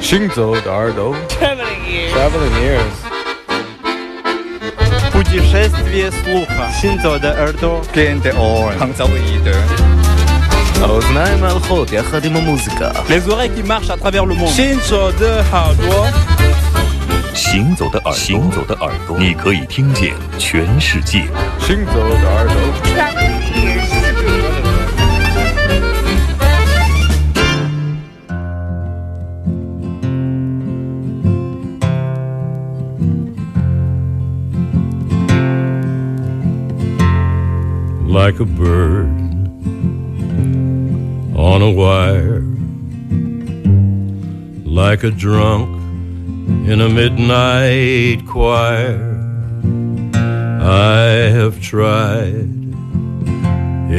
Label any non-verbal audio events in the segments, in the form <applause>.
行走的耳朵，Traveling ears。Traveling ears。Путешествие слуха. Синзода Эрдо. Кенте Орен. Хангзауиде. האוזניים הלכות יחד עם המוזיקה. Les oreilles qui marchent à travers le monde. Синзода Хадо. 行走的耳朵，行走的耳朵，你可以听见全世界。行走的耳朵。 Like a bird on a wire, like a drunk in a midnight choir. I have tried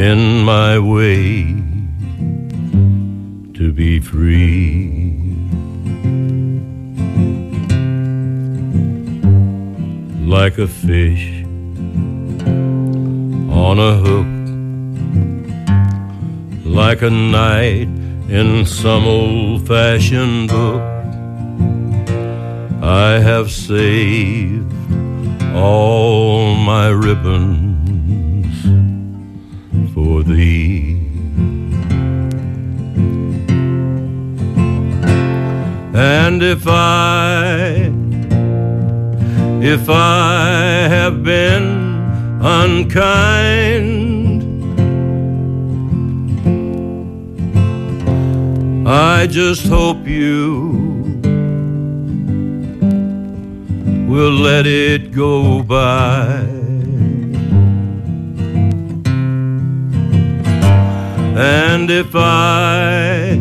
in my way to be free. Like a fish on a hook like a knight in some old fashioned book. I have saved all my ribbons for thee. And if I, if I have been unkind. I just hope you will let it go by. And if I,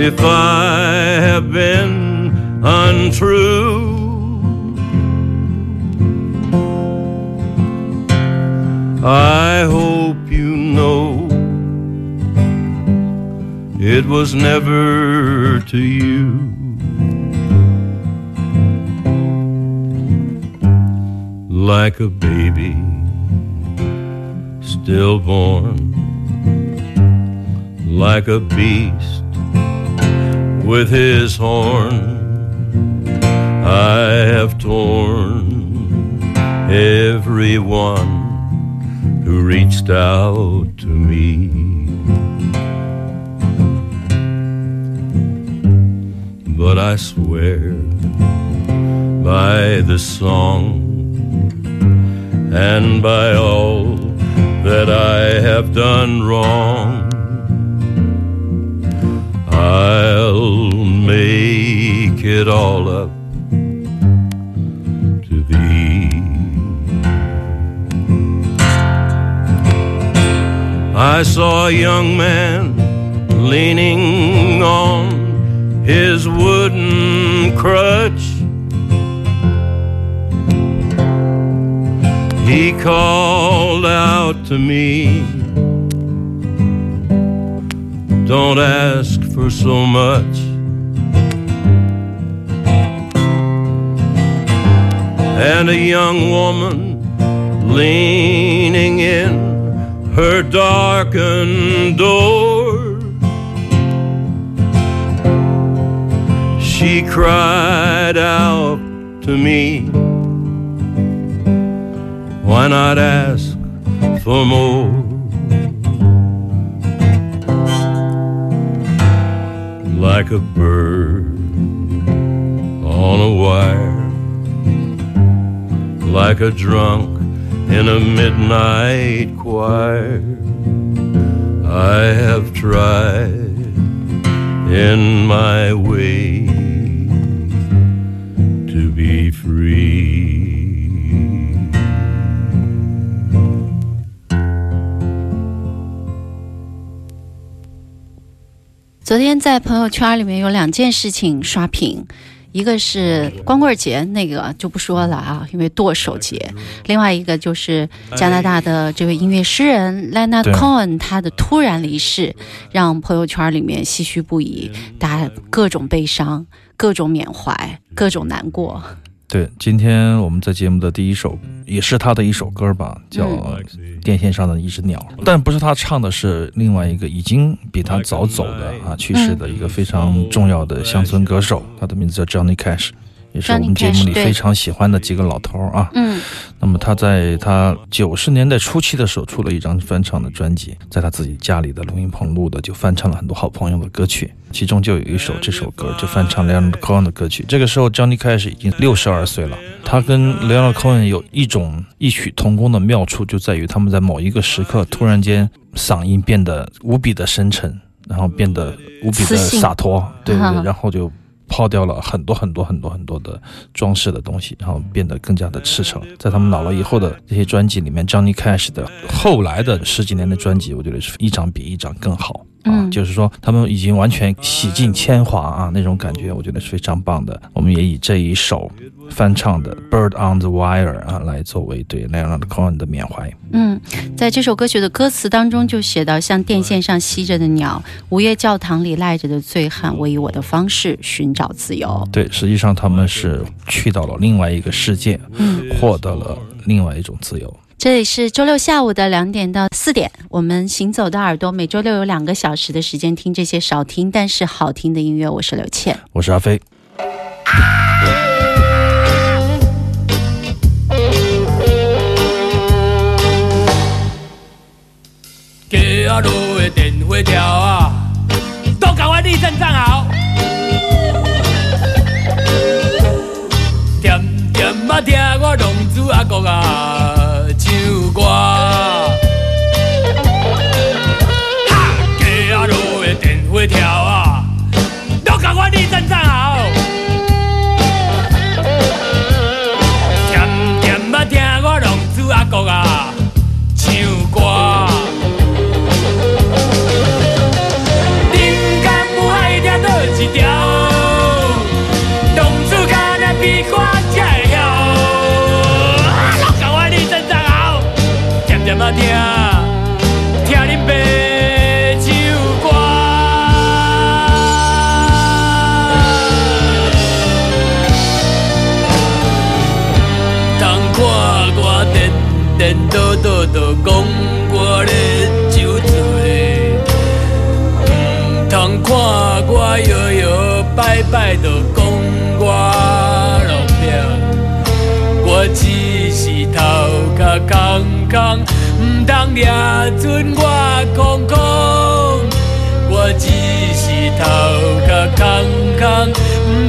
if I have been untrue, I hope you know it was never to you. Like a baby stillborn, like a beast with his horn, I have torn everyone who reached out to me. But I swear by the song and by all that I have done wrong, I'll make it all up I saw a young man leaning on his wooden crutch. He called out to me, Don't ask for so much. And a young woman leaning in her darkened door. She cried out to me, Why not ask for more? Like a bird on a wire, like a drunk in a midnight choir. I have tried in my way to be free. 昨天在朋友圈里面有两件事情刷屏， 一个是光棍节，那个就不说了啊，因为剁手节；另外一个就是加拿大的这位音乐诗人 Leonard Cohen 他的突然离世，让朋友圈里面唏嘘不已，大家各种悲伤、各种缅怀、各种难过。对，今天我们在节目的第一首也是他的一首歌吧，叫《电线上的一只鸟》，但不是他唱的，是另外一个已经比他早走的啊去世的一个非常重要的乡村歌手，他的名字叫 Johnny Cash。也是我们节目里非常喜欢的几个老头啊。嗯，那么他在他九十年代初期的时候出了一张翻唱的专辑，在他自己家里的录音棚录的，就翻唱了很多好朋友的歌曲，其中就有一首这首歌就翻唱 Leonard Cohen 的歌曲。这个时候 Johnny Cash 已经六十二岁了，他跟 Leonard Cohen 有一种异曲同工的妙处，就在于他们在某一个时刻突然间嗓音变得无比的深沉，然后变得无比的洒脱，对对对，然后就。抛掉了很多很多很多很多的装饰的东西，然后变得更加的赤诚。在他们老了以后的这些专辑里面，Johnny Cash 的后来的十几年的专辑，我觉得是一张比一张更好。啊，就是说他们已经完全洗尽铅华啊，那种感觉我觉得是非常棒的。我们也以这一首翻唱的《Bird on the Wire》啊，来作为对 Leonard Cohen 的缅怀。嗯，在这首歌曲的歌词当中就写到：像电线上吸着的鸟，午夜教堂里赖着的醉汉，我以我的方式寻找自由。对，实际上他们是去到了另外一个世界，嗯，获得了另外一种自由。这里是周六下午的两点到四点，我们行走的耳朵每周六有两个小时的时间听这些少听但是好听的音乐。我是刘倩，我是阿飞。街啊路的电话条啊，都赶快立正站好。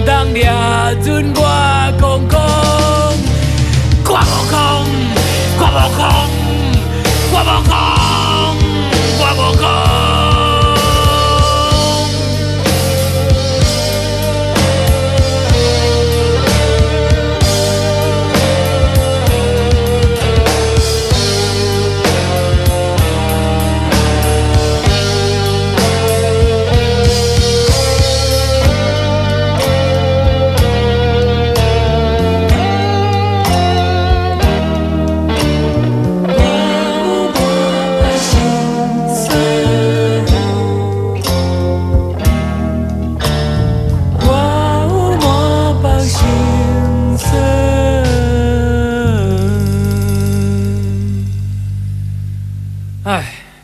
人抓准我空空。我无空，我无空，我无空，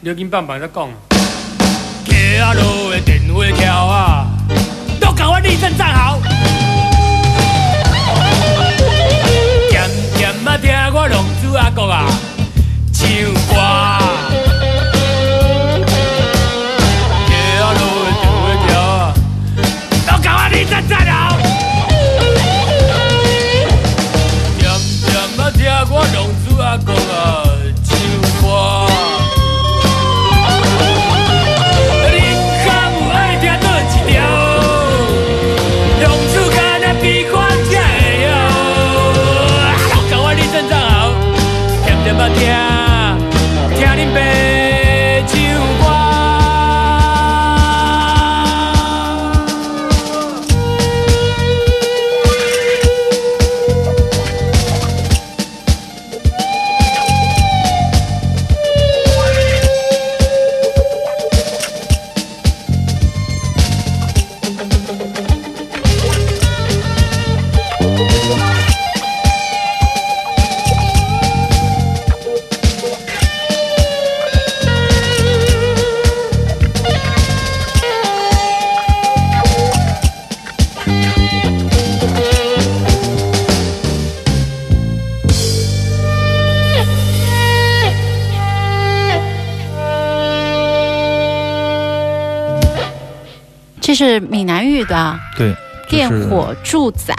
你紧棒棒再讲。街啊路的电话条啊，都赶快立正站好。点点啊听我龙珠阿公啊唱歌。街啊路的电话条啊。都赶快立正站好！这是闽南语的，对，电火住宅。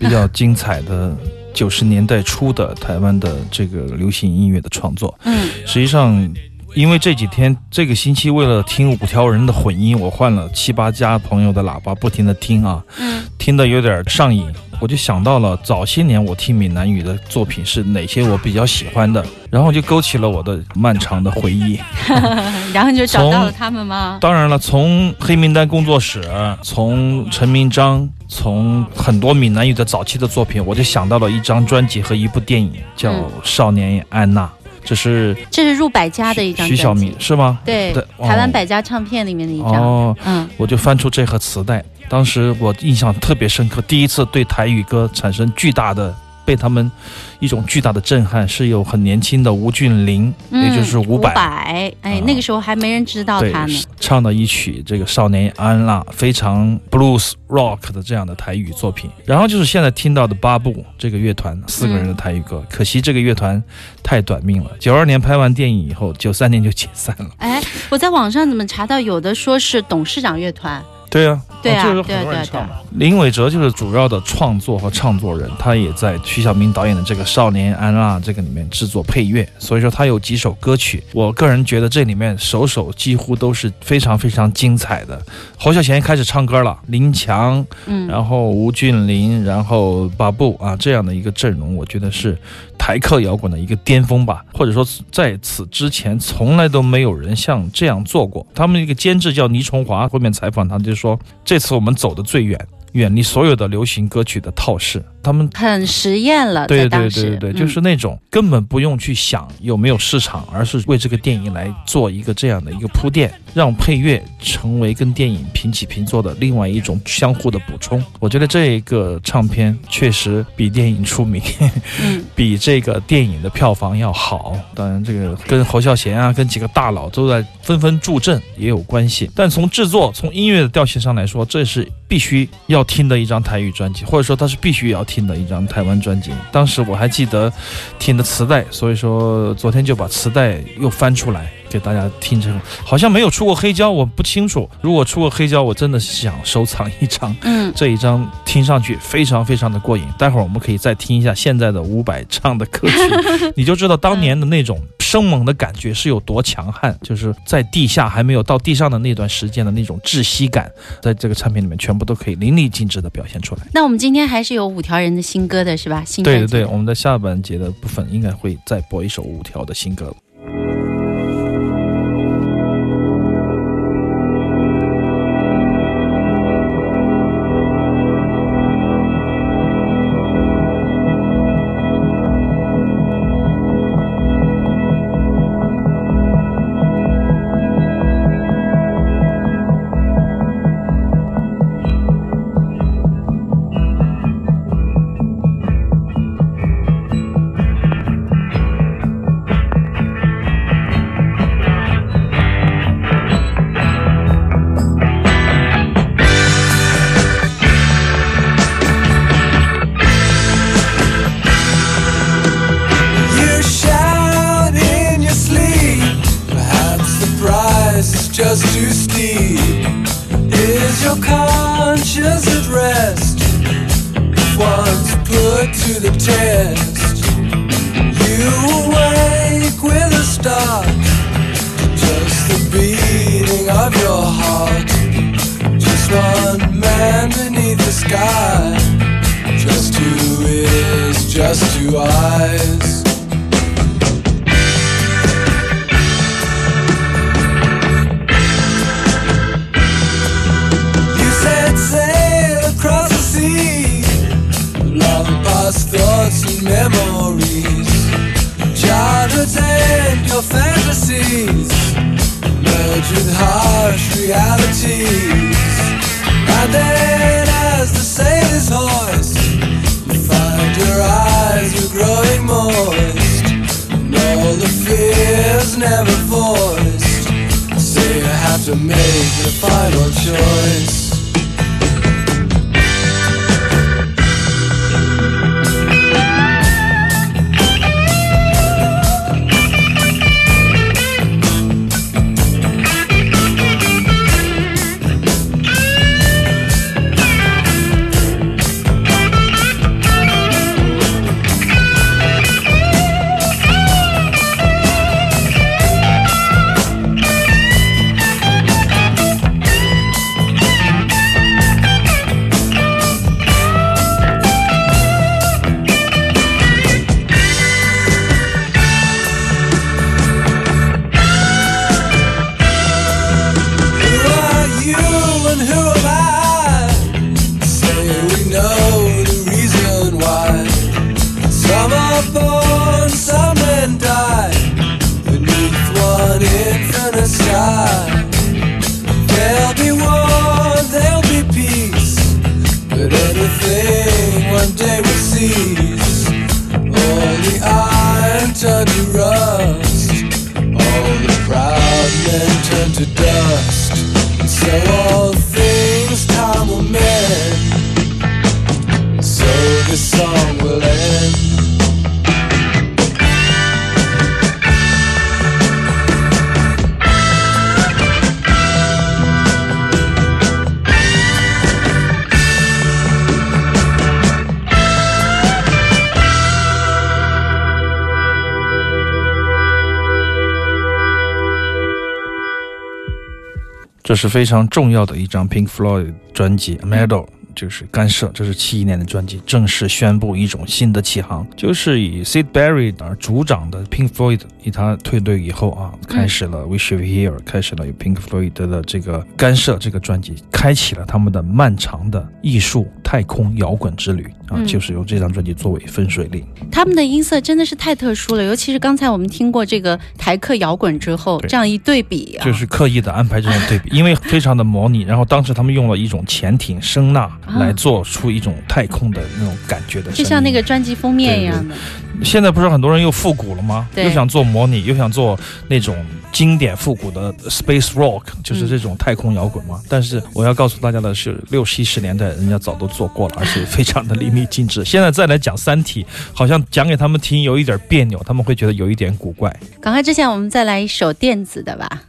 比较精彩的九十年代初的台湾的这个流行音乐的创作。嗯实际上，因为这几天这个星期为了听五条人的混音，我换了七八家朋友的喇叭，不停的听啊，嗯听的有点上瘾。我就想到了早些年我听闽南语的作品是哪些我比较喜欢的，然后就勾起了我的漫长的回忆。<laughs> 然后就找到了他们吗？当然了，从黑名单工作室，从陈明章，从很多闽南语的早期的作品，我就想到了一张专辑和一部电影，叫《嗯少年安娜》，这是这是入百家的一张徐小专辑敏，是吗？对对，哦台湾百家唱片里面的一张。哦，嗯我就翻出这盒磁带，当时我印象特别深刻，第一次对台语歌产生巨大的。被他们一种巨大的震撼，是有很年轻的吴俊霖，嗯，也就是伍伍佰，哎，啊那个时候还没人知道他呢。，唱的一曲这个少年安娜，非常 blues rock 的这样的台语作品。然后就是现在听到的八部这个乐团，四个人的台语歌，可惜这个乐团太短命了。九二年拍完电影以后，九三年就解散了。哎，我在网上怎么查到有的说是董事长乐团？对啊，对啊就是对啊对啊对啊很多人唱嘛。林伟哲就是主要的创作和唱作人，他也在徐小明导演的这个《少年安娜》这个里面制作配乐，所以说他有几首歌曲，我个人觉得这里面首首几乎都是非常非常精彩的。侯孝贤开始唱歌了，林强，嗯，然后吴俊霖，然后巴布啊这样的一个阵容，我觉得是台客摇滚的一个巅峰吧，或者说在此之前从来都没有人像这样做过。他们一个监制叫倪崇华，后面采访他就说，这次我们走得最远，远离所有的流行歌曲的套式，他们。很实验了，对对，对对对，嗯就是那种根本不用去想有没有市场，而是为这个电影来做一个这样的一个铺垫，让配乐成为跟电影平起平坐的另外一种相互的补充。我觉得这个唱片确实比电影出名，嗯 <laughs> 比这个电影的票房要好。当然，这个跟侯孝贤啊，跟几个大佬都在纷纷助阵也有关系。但从制作、从音乐的调性上来说，这是必须要听的一张台语专辑，或者说它是必须要听的一张台湾专辑。当时我还记得听的磁带，所以说昨天就把磁带又翻出来。给大家听这个，好像没有出过黑胶，我不清楚。如果出过黑胶，我真的想收藏一张。嗯，这一张听上去非常非常的过瘾。待会儿我们可以再听一下现在的伍佰唱的歌曲，你就知道当年的那种生猛的感觉是有多强悍。就是在地下还没有到地上的那段时间的那种窒息感，在这个唱片里面全部都可以淋漓尽致的表现出来。那我们今天还是有五条人的新歌的是吧？新对对对，我们的下半节的部分应该会再播一首五条的新歌。To make the final choice. rust. All the proud men turn to dust, and so all. 这是非常重要的一张 Pink Floyd 专辑《Meadow》。就是干涉，这是七一年的专辑，正式宣布一种新的起航，就是以 Sid Barrett 而主掌的 Pink Floyd，以他退队以后啊，开始了 We Should Be Here，开始了有 Pink Floyd 的这个干涉这个专辑，开启了他们的漫长的艺术太空摇滚之旅啊，嗯就是由这张专辑作为分水岭。他们的音色真的是太特殊了，尤其是刚才我们听过这个台客摇滚之后，这样一对比啊，就是刻意的安排这种对比，<laughs> 因为非常的模拟。然后当时他们用了一种潜艇声呐来做出一种太空的那种感觉的就像那个专辑封面一样的。现在不是很多人又复古了吗？又想做模拟，又想做那种经典复古的 space rock，就是这种太空摇滚嘛。但是我要告诉大家的是，六七十年代人家早都做过了，而且非常的淋漓尽致。现在再来讲《三体》，好像讲给他们听有一点别扭，他们会觉得有一点古怪。赶快之前我们再来一首电子的吧。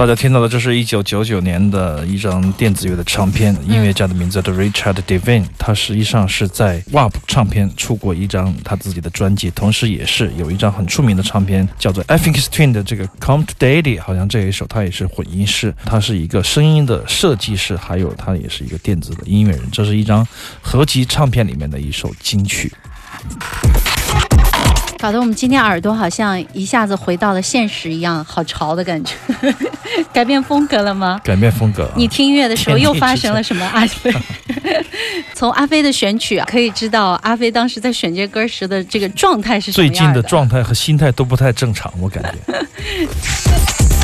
大家听到的，这是一九九九年的一张电子乐的唱片，音乐家的名字叫 Richard Devine，他实际上是在 WAP 唱片出过一张他自己的专辑，同时也是有一张很出名的唱片，叫做 I Think It's Twin 的这个 Come to Daddy，好像这一首他也是混音师，他是一个声音的设计师，还有他也是一个电子的音乐人，这是一张合集唱片里面的一首金曲。搞得我们今天耳朵好像一下子回到了现实一样，好潮的感觉。<laughs> 改变风格了吗？改变风格、啊，你听音乐的时候又发生了什么？阿飞，<laughs> 从阿飞的选曲啊，可以知道阿飞当时在选这歌时的这个状态是什么样最近的状态和心态都不太正常，我感觉。<laughs>